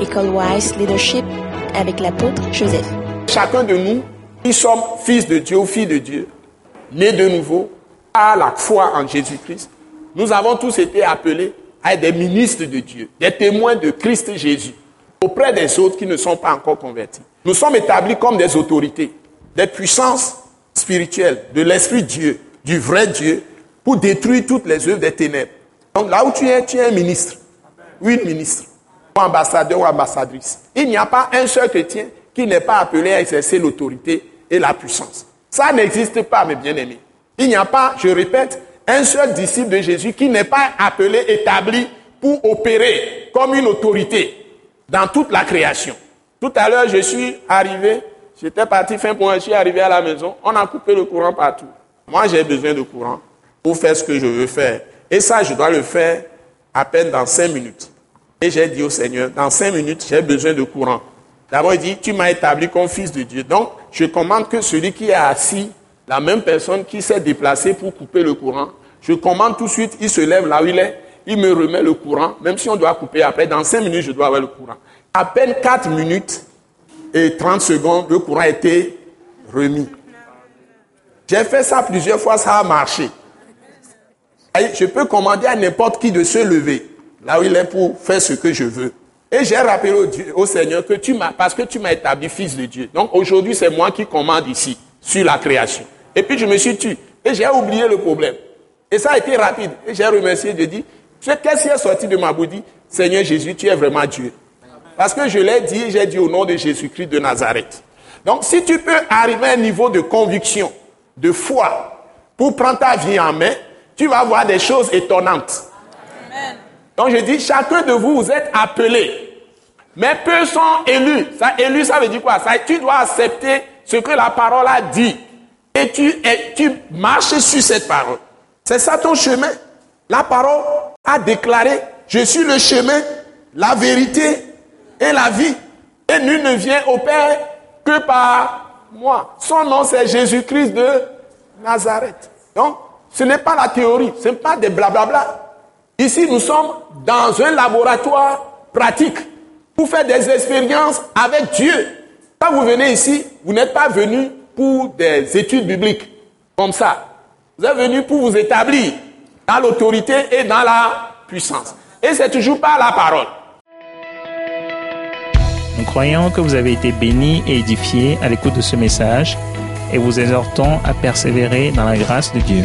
École Wise Leadership avec l'apôtre Joseph. Chacun de nous, qui sommes fils de Dieu ou de Dieu, nés de nouveau, à la foi en Jésus-Christ, nous avons tous été appelés à être des ministres de Dieu, des témoins de Christ Jésus, auprès des autres qui ne sont pas encore convertis. Nous sommes établis comme des autorités, des puissances spirituelles de l'Esprit Dieu, du vrai Dieu, pour détruire toutes les œuvres des ténèbres. Donc là où tu es, tu es un ministre. Oui, ministre. Ambassadeur ou ambassadrice. Il n'y a pas un seul chrétien qui n'est pas appelé à exercer l'autorité et la puissance. Ça n'existe pas, mes bien-aimés. Il n'y a pas, je répète, un seul disciple de Jésus qui n'est pas appelé, établi pour opérer comme une autorité dans toute la création. Tout à l'heure, je suis arrivé, j'étais parti fin un, je suis arrivé à la maison, on a coupé le courant partout. Moi, j'ai besoin de courant pour faire ce que je veux faire. Et ça, je dois le faire à peine dans cinq minutes. Et j'ai dit au Seigneur, dans cinq minutes, j'ai besoin de courant. D'abord, il dit, tu m'as établi comme fils de Dieu. Donc, je commande que celui qui est assis, la même personne qui s'est déplacée pour couper le courant, je commande tout de suite, il se lève là où il est, il me remet le courant, même si on doit couper après, dans cinq minutes, je dois avoir le courant. À peine quatre minutes et 30 secondes, le courant a été remis. J'ai fait ça plusieurs fois, ça a marché. Je peux commander à n'importe qui de se lever, là où il est, pour faire ce que je veux. Et j'ai rappelé au, Seigneur que tu m'as, parce que tu m'as établi fils de Dieu. Donc aujourd'hui, c'est moi qui commande ici, sur la création. Et puis je me suis tué. Et j'ai oublié le problème. Et ça a été rapide. Et j'ai remercié Dieu, dit, qu'est-ce qui est sorti de ma bouche Seigneur Jésus, tu es vraiment Dieu. Parce que je l'ai dit, j'ai dit au nom de Jésus-Christ de Nazareth. Donc si tu peux arriver à un niveau de conviction, de foi, pour prendre ta vie en main, tu vas voir des choses étonnantes. Donc je dis, chacun de vous, vous êtes appelés. Mais peu sont élus. Ça, élu, ça veut dire quoi? Ça, Tu dois accepter ce que la parole a dit. Et tu, et tu marches sur cette parole. C'est ça ton chemin? La parole a déclaré, je suis le chemin, la vérité et la vie. Et nul ne vient au Père que par moi. Son nom, c'est Jésus-Christ de Nazareth. Donc, ce n'est pas la théorie, ce n'est pas des blablabla. Ici, nous sommes dans un laboratoire pratique pour faire des expériences avec Dieu. Quand vous venez ici, vous n'êtes pas venu pour des études bibliques comme ça. Vous êtes venu pour vous établir dans l'autorité et dans la puissance. Et c'est toujours par la parole. Nous croyons que vous avez été bénis et édifiés à l'écoute de ce message et vous exhortons à persévérer dans la grâce de Dieu.